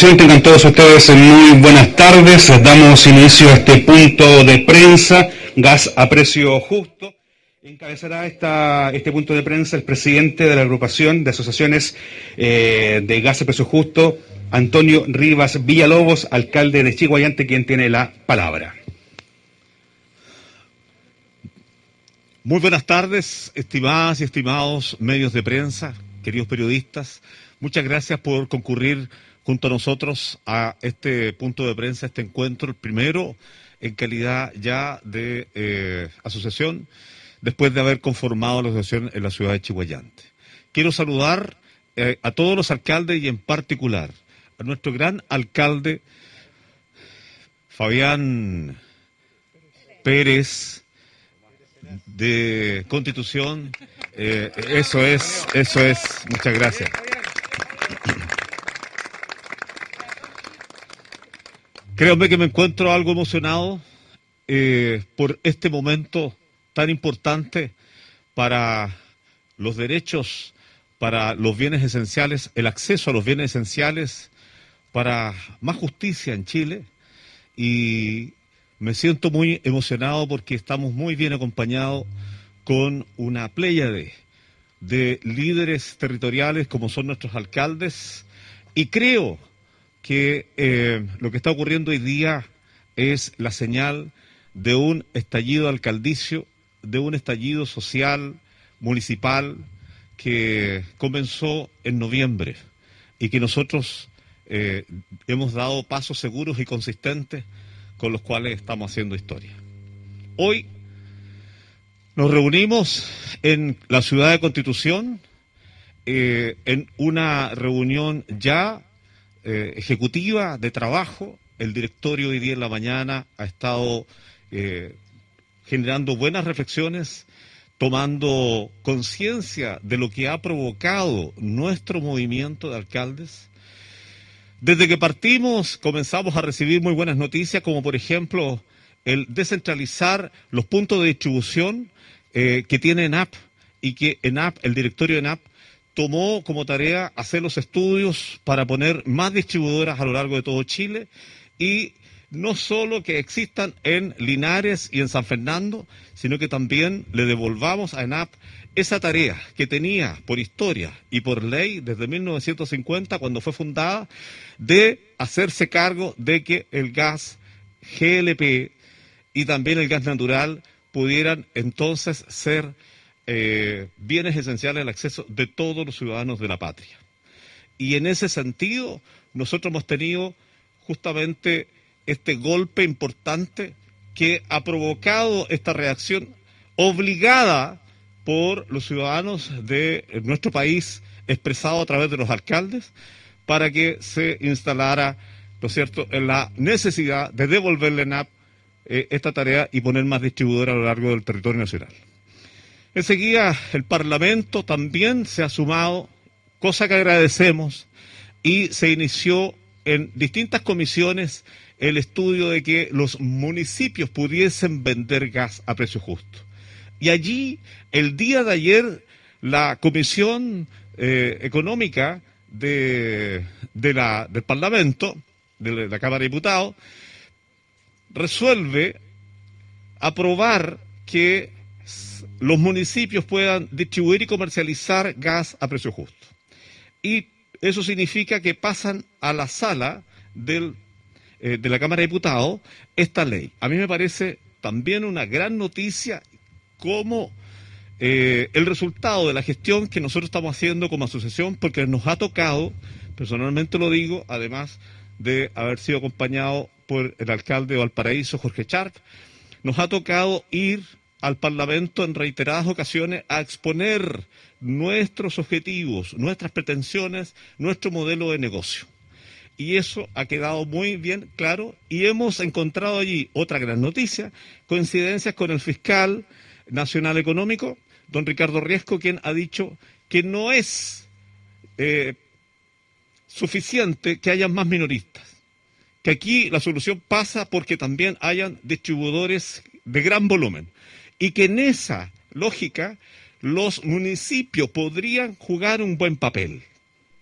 Tengan todos ustedes muy buenas tardes. Damos inicio a este punto de prensa, gas a precio justo. Encabezará esta, este punto de prensa el presidente de la agrupación de asociaciones eh, de gas a precio justo, Antonio Rivas Villalobos, alcalde de Chihuayante, quien tiene la palabra. Muy buenas tardes, estimadas y estimados medios de prensa, queridos periodistas. Muchas gracias por concurrir junto a nosotros a este punto de prensa, este encuentro, el primero en calidad ya de eh, asociación, después de haber conformado la asociación en la ciudad de Chihuayante. Quiero saludar eh, a todos los alcaldes y en particular a nuestro gran alcalde Fabián Pérez de Constitución. Eh, eso es, eso es. Muchas gracias. Créanme que me encuentro algo emocionado eh, por este momento tan importante para los derechos, para los bienes esenciales, el acceso a los bienes esenciales, para más justicia en Chile. Y me siento muy emocionado porque estamos muy bien acompañados con una playa de, de líderes territoriales como son nuestros alcaldes. Y creo que eh, lo que está ocurriendo hoy día es la señal de un estallido alcaldicio, de un estallido social, municipal, que comenzó en noviembre y que nosotros eh, hemos dado pasos seguros y consistentes con los cuales estamos haciendo historia. Hoy nos reunimos en la ciudad de Constitución, eh, en una reunión ya eh, ejecutiva de trabajo. El directorio hoy día en la mañana ha estado eh, generando buenas reflexiones, tomando conciencia de lo que ha provocado nuestro movimiento de alcaldes. Desde que partimos comenzamos a recibir muy buenas noticias, como por ejemplo el descentralizar los puntos de distribución eh, que tiene ENAP y que ENAP, el directorio de ENAP, tomó como tarea hacer los estudios para poner más distribuidoras a lo largo de todo Chile y no solo que existan en Linares y en San Fernando, sino que también le devolvamos a ENAP esa tarea que tenía por historia y por ley desde 1950, cuando fue fundada, de hacerse cargo de que el gas GLP y también el gas natural pudieran entonces ser eh, bienes esenciales al acceso de todos los ciudadanos de la patria. Y en ese sentido, nosotros hemos tenido justamente este golpe importante que ha provocado esta reacción obligada por los ciudadanos de nuestro país, expresado a través de los alcaldes, para que se instalara, ¿no es cierto?, la necesidad de devolverle NAP eh, esta tarea y poner más distribuidores a lo largo del territorio nacional. Enseguida el Parlamento también se ha sumado, cosa que agradecemos, y se inició en distintas comisiones el estudio de que los municipios pudiesen vender gas a precio justo. Y allí, el día de ayer, la Comisión eh, Económica de, la, del Parlamento, de la Cámara de Diputados, resuelve aprobar que los municipios puedan distribuir y comercializar gas a precio justo. Y eso significa que pasan a la sala del, eh, de la Cámara de Diputados esta ley. A mí me parece también una gran noticia como eh, el resultado de la gestión que nosotros estamos haciendo como asociación, porque nos ha tocado, personalmente lo digo, además de haber sido acompañado por el alcalde de Valparaíso, Jorge Charp, nos ha tocado ir al Parlamento en reiteradas ocasiones a exponer nuestros objetivos, nuestras pretensiones, nuestro modelo de negocio. Y eso ha quedado muy bien claro y hemos encontrado allí otra gran noticia, coincidencias con el fiscal nacional económico, don Ricardo Riesco, quien ha dicho que no es eh, suficiente que hayan más minoristas, que aquí la solución pasa porque también hayan distribuidores de gran volumen y que en esa lógica los municipios podrían jugar un buen papel.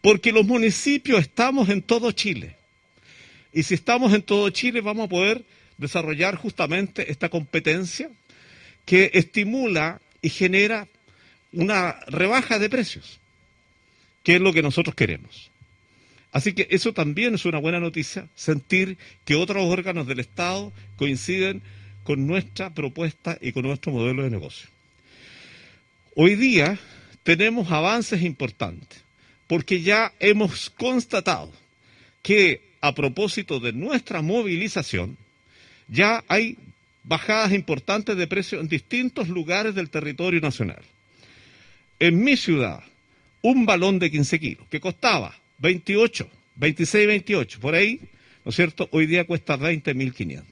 Porque los municipios estamos en todo Chile. Y si estamos en todo Chile, vamos a poder desarrollar justamente esta competencia que estimula y genera una rebaja de precios, que es lo que nosotros queremos. Así que eso también es una buena noticia, sentir que otros órganos del Estado coinciden con nuestra propuesta y con nuestro modelo de negocio. Hoy día tenemos avances importantes, porque ya hemos constatado que a propósito de nuestra movilización, ya hay bajadas importantes de precios en distintos lugares del territorio nacional. En mi ciudad, un balón de 15 kilos que costaba 28, 26, 28, por ahí, ¿no es cierto? Hoy día cuesta 20.500.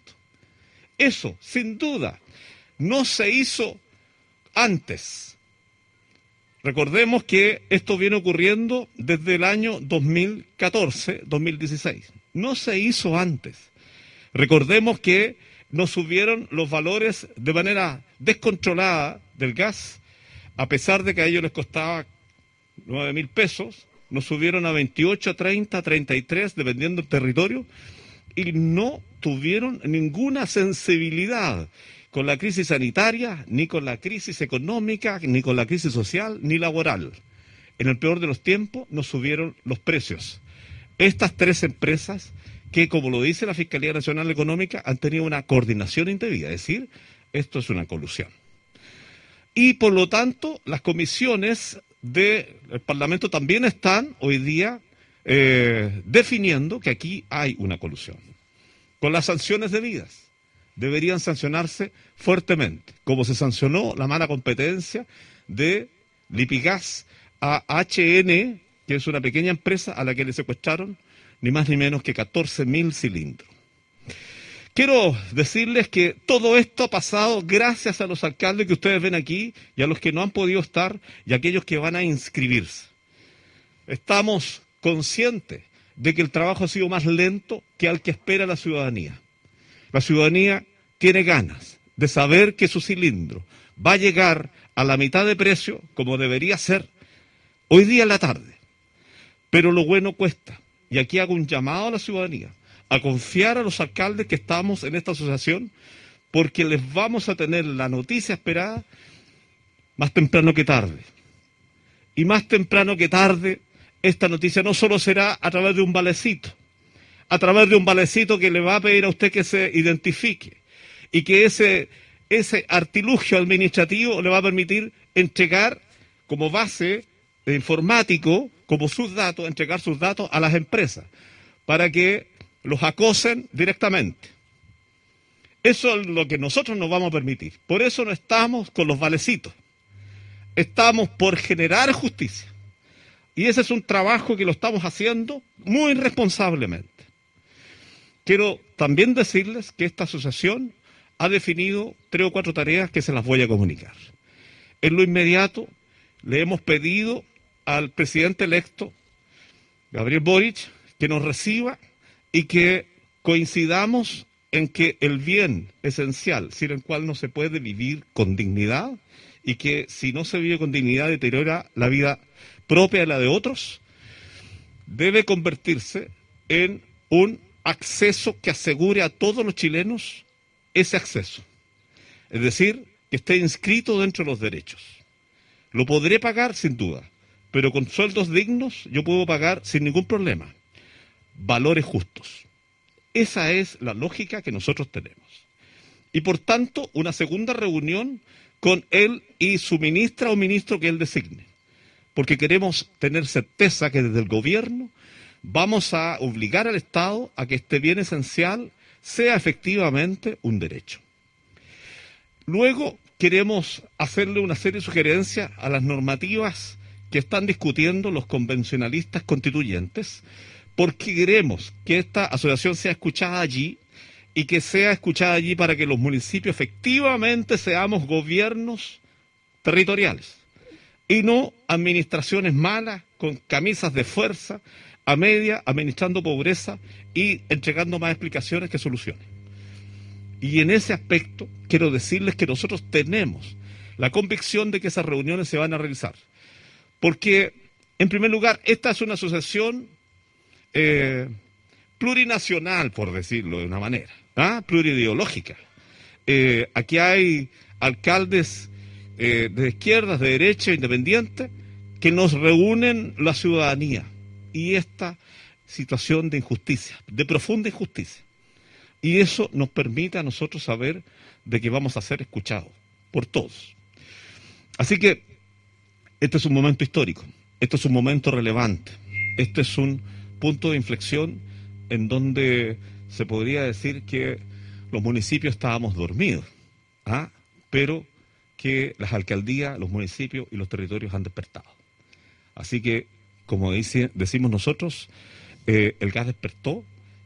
Eso, sin duda, no se hizo antes. Recordemos que esto viene ocurriendo desde el año 2014, 2016. No se hizo antes. Recordemos que nos subieron los valores de manera descontrolada del gas, a pesar de que a ellos les costaba 9 mil pesos, nos subieron a 28, 30, 33, dependiendo del territorio, y no tuvieron ninguna sensibilidad con la crisis sanitaria, ni con la crisis económica, ni con la crisis social, ni laboral. En el peor de los tiempos nos subieron los precios. Estas tres empresas que, como lo dice la Fiscalía Nacional Económica, han tenido una coordinación indebida, es decir, esto es una colusión. Y por lo tanto, las comisiones del Parlamento también están hoy día eh, definiendo que aquí hay una colusión. Con las sanciones debidas, deberían sancionarse fuertemente, como se sancionó la mala competencia de Lipigas a HN, que es una pequeña empresa a la que le secuestraron ni más ni menos que 14.000 cilindros. Quiero decirles que todo esto ha pasado gracias a los alcaldes que ustedes ven aquí y a los que no han podido estar y a aquellos que van a inscribirse. Estamos conscientes de que el trabajo ha sido más lento que al que espera la ciudadanía. La ciudadanía tiene ganas de saber que su cilindro va a llegar a la mitad de precio como debería ser hoy día en la tarde. Pero lo bueno cuesta. Y aquí hago un llamado a la ciudadanía a confiar a los alcaldes que estamos en esta asociación porque les vamos a tener la noticia esperada más temprano que tarde. Y más temprano que tarde, esta noticia no solo será a través de un valecito, a través de un valecito que le va a pedir a usted que se identifique y que ese, ese artilugio administrativo le va a permitir entregar como base de informático como sus datos, entregar sus datos a las empresas para que los acosen directamente. Eso es lo que nosotros nos vamos a permitir. Por eso no estamos con los valecitos. Estamos por generar justicia. Y ese es un trabajo que lo estamos haciendo muy responsablemente. Quiero también decirles que esta asociación ha definido tres o cuatro tareas que se las voy a comunicar. En lo inmediato le hemos pedido al presidente electo, Gabriel Boric, que nos reciba y que coincidamos en que el bien esencial, sin el cual no se puede vivir con dignidad, y que si no se vive con dignidad deteriora la vida propia de la de otros, debe convertirse en un acceso que asegure a todos los chilenos ese acceso. Es decir, que esté inscrito dentro de los derechos. Lo podré pagar sin duda, pero con sueldos dignos yo puedo pagar sin ningún problema. Valores justos. Esa es la lógica que nosotros tenemos. Y por tanto, una segunda reunión con él y su ministra o ministro que él designe. Porque queremos tener certeza que desde el gobierno vamos a obligar al Estado a que este bien esencial sea efectivamente un derecho. Luego queremos hacerle una serie de sugerencias a las normativas que están discutiendo los convencionalistas constituyentes, porque queremos que esta asociación sea escuchada allí y que sea escuchada allí para que los municipios efectivamente seamos gobiernos territoriales y no administraciones malas con camisas de fuerza a media, administrando pobreza y entregando más explicaciones que soluciones. Y en ese aspecto quiero decirles que nosotros tenemos la convicción de que esas reuniones se van a realizar. Porque, en primer lugar, esta es una asociación eh, plurinacional, por decirlo de una manera, ¿ah? plurideológica. Eh, aquí hay alcaldes eh, de izquierdas, de derecha, independientes, que nos reúnen la ciudadanía y esta situación de injusticia, de profunda injusticia. Y eso nos permite a nosotros saber de que vamos a ser escuchados por todos. Así que este es un momento histórico, este es un momento relevante, este es un punto de inflexión en donde se podría decir que los municipios estábamos dormidos, ¿ah? pero que las alcaldías, los municipios y los territorios han despertado. Así que, como decimos nosotros, eh, el gas despertó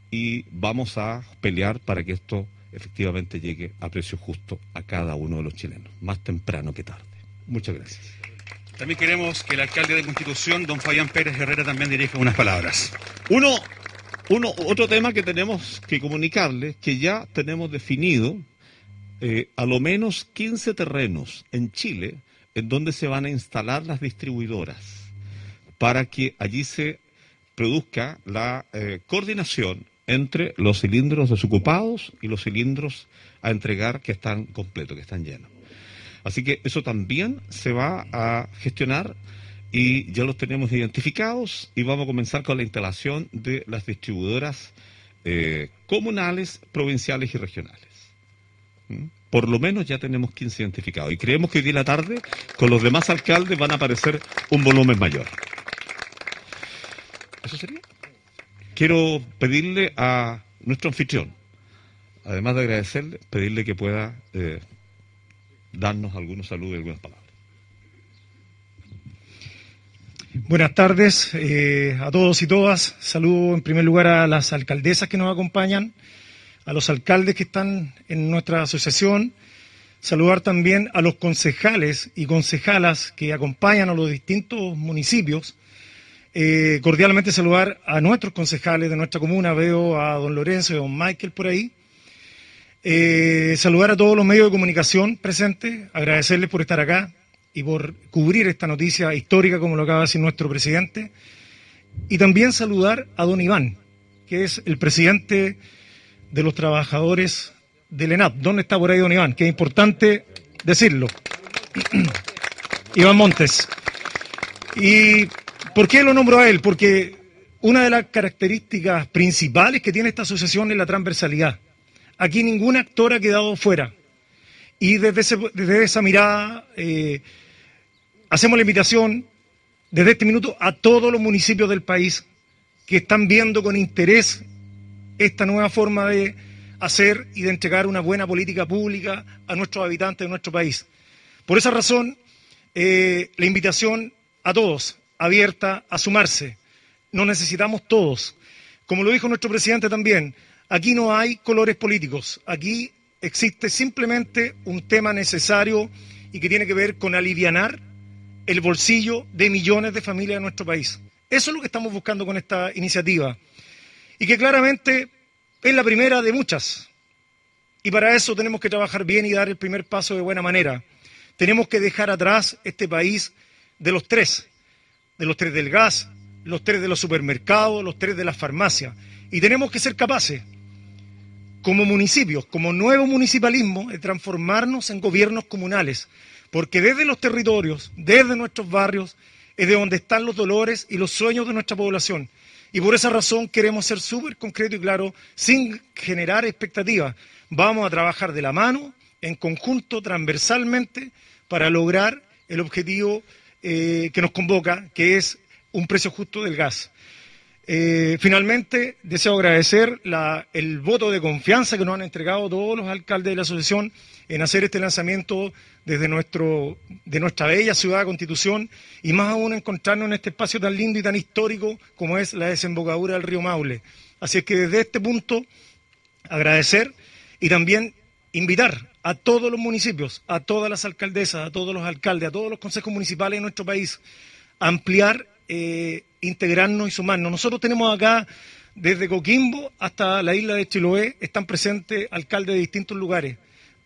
y vamos a pelear para que esto efectivamente llegue a precio justo a cada uno de los chilenos, más temprano que tarde. Muchas gracias. También queremos que el alcalde de Constitución, don Fabián Pérez Herrera, también dirija unas palabras. Uno, uno, otro tema que tenemos que comunicarles, que ya tenemos definido eh, a lo menos 15 terrenos en Chile en donde se van a instalar las distribuidoras para que allí se produzca la eh, coordinación entre los cilindros desocupados y los cilindros a entregar que están completos, que están llenos. Así que eso también se va a gestionar y ya los tenemos identificados y vamos a comenzar con la instalación de las distribuidoras eh, comunales, provinciales y regionales. ¿Mm? Por lo menos ya tenemos 15 identificados y creemos que hoy día en la tarde con los demás alcaldes van a aparecer un volumen mayor. ¿Eso sería? Quiero pedirle a nuestro anfitrión, además de agradecerle, pedirle que pueda eh, darnos algunos saludos y algunas palabras. Buenas tardes eh, a todos y todas. Saludo en primer lugar a las alcaldesas que nos acompañan, a los alcaldes que están en nuestra asociación. Saludar también a los concejales y concejalas que acompañan a los distintos municipios eh, cordialmente saludar a nuestros concejales de nuestra comuna. Veo a don Lorenzo y a don Michael por ahí. Eh, saludar a todos los medios de comunicación presentes, agradecerles por estar acá y por cubrir esta noticia histórica, como lo acaba de decir nuestro presidente. Y también saludar a don Iván, que es el presidente de los trabajadores del ENAP. ¿Dónde está por ahí don Iván? Que es importante decirlo. Iván Montes. Y ¿Por qué lo nombro a él? Porque una de las características principales que tiene esta asociación es la transversalidad. Aquí ningún actor ha quedado fuera. Y desde, esa mirada eh, hacemos la invitación desde este minuto a todos los municipios del país que están viendo con interés esta nueva forma de hacer y de entregar una buena política pública a nuestros habitantes de nuestro país. Por esa razón, eh, la invitación a todos, abierta a sumarse. Nos necesitamos todos. Como lo dijo nuestro presidente también, aquí no hay colores políticos, aquí existe simplemente un tema necesario y que tiene que ver con alivianar el bolsillo de millones de familias de nuestro país. Eso es lo que estamos buscando con esta iniciativa. Y que claramente es la primera de muchas. Y para eso tenemos que trabajar bien y dar el primer paso de buena manera. Tenemos que dejar atrás este país de los tres, de los tres del gas, los tres de los supermercados, los tres de las farmacias. Y tenemos que ser capaces, como municipios, como nuevo municipalismo, de transformarnos en gobiernos comunales. Porque desde los territorios, desde nuestros barrios, es de donde están los dolores y los sueños de nuestra población. Y por esa razón queremos ser súper concreto y claro, sin generar expectativas. Vamos a trabajar de la mano, en conjunto, transversalmente, para lograr el objetivo eh, que nos convoca, que es un precio justo del gas. Eh, finalmente, deseo agradecer el voto de confianza que nos han entregado todos los alcaldes de la asociación en hacer este lanzamiento desde nuestro, de nuestra bella ciudad de Constitución y más aún encontrarnos en este espacio tan lindo y tan histórico como es la desembocadura del río Maule. Así es que desde este punto, agradecer y también invitar a todos los municipios, a todas las alcaldesas, a todos los alcaldes, a todos los consejos municipales de nuestro país, a ampliar, eh, integrarnos y sumarnos. Nosotros tenemos acá, desde Coquimbo hasta la isla de Chiloé, están presentes alcaldes de distintos lugares.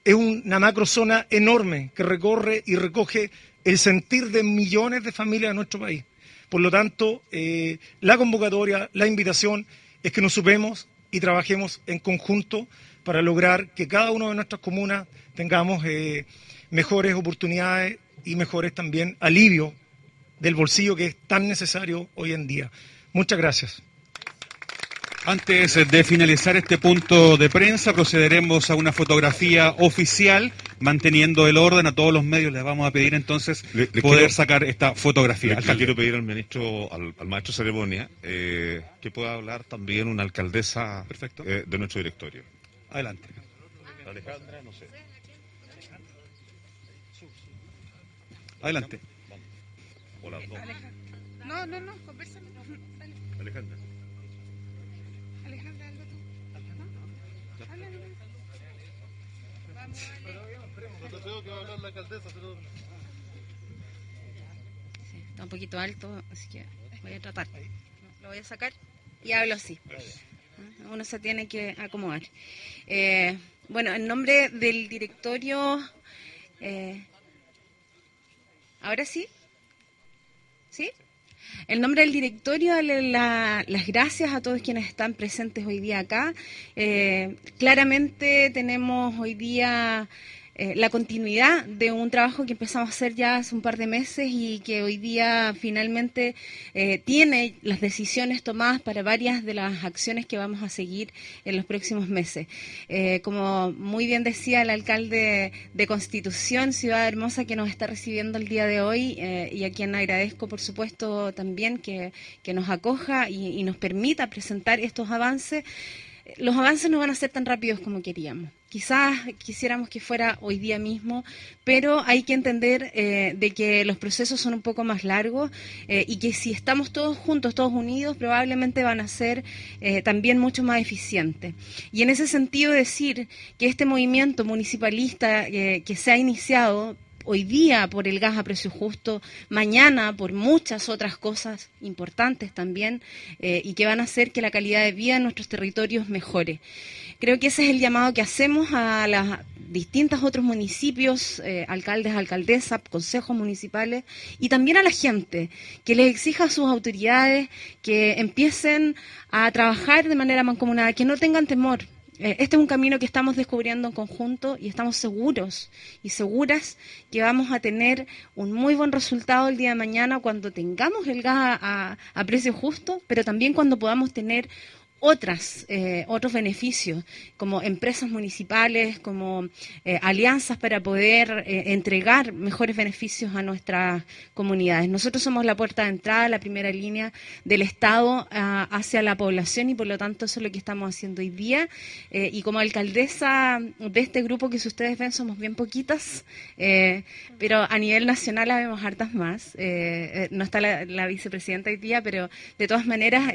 Es una macrozona enorme que recorre y recoge el sentir de millones de familias de nuestro país. Por lo tanto, eh, la convocatoria, la invitación es que nos supemos y trabajemos en conjunto para lograr que cada una de nuestras comunas tengamos eh, mejores oportunidades y mejores también alivio del bolsillo que es tan necesario hoy en día. Muchas gracias. Antes de finalizar este punto de prensa, procederemos a una fotografía oficial, manteniendo el orden a todos los medios. Les vamos a pedir entonces poder sacar esta fotografía. Le, quiero pedir al ministro, al, maestro ceremonia, eh, que pueda hablar también una alcaldesa Perfecto. Eh, de nuestro directorio. Adelante. Alejandra, no sé. Adelante. Hola, no, no, no, conversame. Alejandra. Alejandra, algo tú. ¿No? Habla, Vamos, No que va a hablar la alcaldesa, pero... Sí, está un poquito alto, así que voy a tratar. Lo voy a sacar y hablo así. Uno se tiene que acomodar. Eh, bueno, en nombre del directorio... Eh, ¿Ahora sí? ¿Sí? En nombre del directorio, darle las gracias a todos quienes están presentes hoy día acá. Eh, claramente tenemos hoy día eh, la continuidad de un trabajo que empezamos a hacer ya hace un par de meses y que hoy día finalmente eh, tiene las decisiones tomadas para varias de las acciones que vamos a seguir en los próximos meses. Eh, como muy bien decía el alcalde de Constitución, Ciudad Hermosa, que nos está recibiendo el día de hoy y a quien agradezco, por supuesto, también que, nos acoja y nos permita presentar estos avances los avances no van a ser tan rápidos como queríamos. Quizás quisiéramos que fuera hoy día mismo, pero hay que entender eh, de que los procesos son un poco más largos eh, y que si estamos todos juntos, todos unidos, probablemente van a ser eh, también mucho más eficientes. Y en ese sentido decir que este movimiento municipalista que se ha iniciado hoy día por el gas a precio justo, mañana por muchas otras cosas importantes también eh, y que van a hacer que la calidad de vida en nuestros territorios mejore. Creo que ese es el llamado que hacemos a las distintos otros municipios, eh, alcaldes, alcaldesas, consejos municipales y también a la gente, que les exija a sus autoridades que empiecen a trabajar de manera mancomunada, que no tengan temor, este es un camino que estamos descubriendo en conjunto y estamos seguros y seguras que vamos a tener un muy buen resultado el día de mañana cuando tengamos el gas a, a precio justo, pero también cuando podamos tener otras, eh, otros beneficios, como empresas municipales, como eh, alianzas para poder eh, entregar mejores beneficios a nuestras comunidades. Nosotros somos la puerta de entrada, la primera línea del Estado ah, hacia la población y por lo tanto eso es lo que estamos haciendo hoy día. y como alcaldesa de este grupo que si ustedes ven somos bien poquitas, pero a nivel nacional habemos hartas más. no está la, vicepresidenta hoy día, pero de todas maneras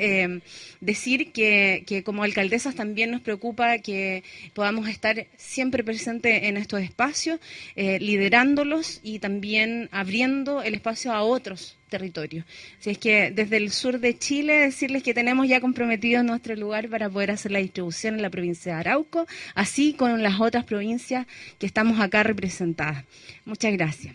decir que que, como alcaldesas también nos preocupa que podamos estar siempre presentes en estos espacios, eh, liderándolos y también abriendo el espacio a otros territorios. Así es que desde el sur de Chile decirles que tenemos ya comprometido nuestro lugar para poder hacer la distribución en la provincia de Arauco, así con las otras provincias que estamos acá representadas. Muchas gracias.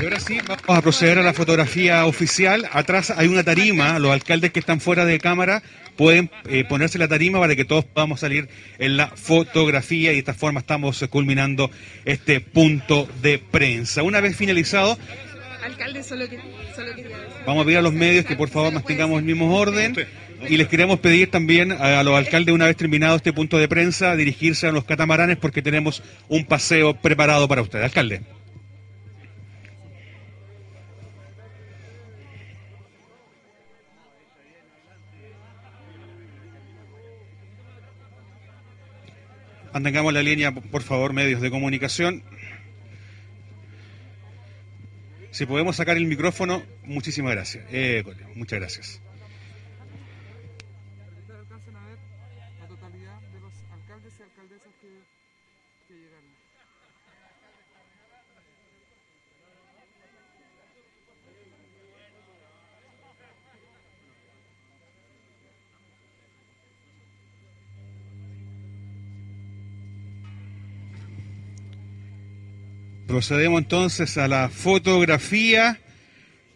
Y ahora sí, vamos a proceder a la fotografía oficial. Atrás hay una tarima, los alcaldes que están fuera de cámara pueden eh, ponerse la tarima para que todos podamos salir en la fotografía y de esta forma estamos culminando este punto de prensa. Una vez finalizado, Alcalde, solo Vamos a pedir a los medios que por favor mantengamos el mismo orden y les queremos pedir también a los alcaldes, una vez terminado este punto de prensa, dirigirse a los catamaranes porque tenemos un paseo preparado para ustedes. Alcalde. Mantengamos la línea, por favor, medios de comunicación. Si podemos sacar el micrófono, muchísimas gracias. Eh, muchas gracias. Procedemos entonces a la fotografía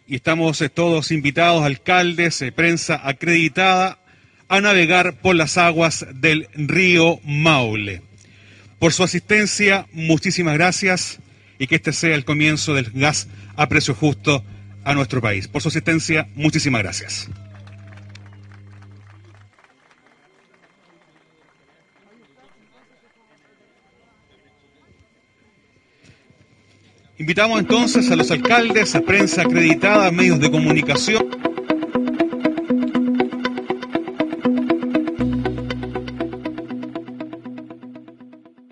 y estamos eh, todos invitados, alcaldes, eh, prensa acreditada, a navegar por las aguas del río Maule. Por su asistencia, muchísimas gracias y que este sea el comienzo del gas a precio justo a nuestro país. Por su asistencia, muchísimas gracias. Invitamos entonces a los alcaldes, a prensa acreditada, medios de comunicación,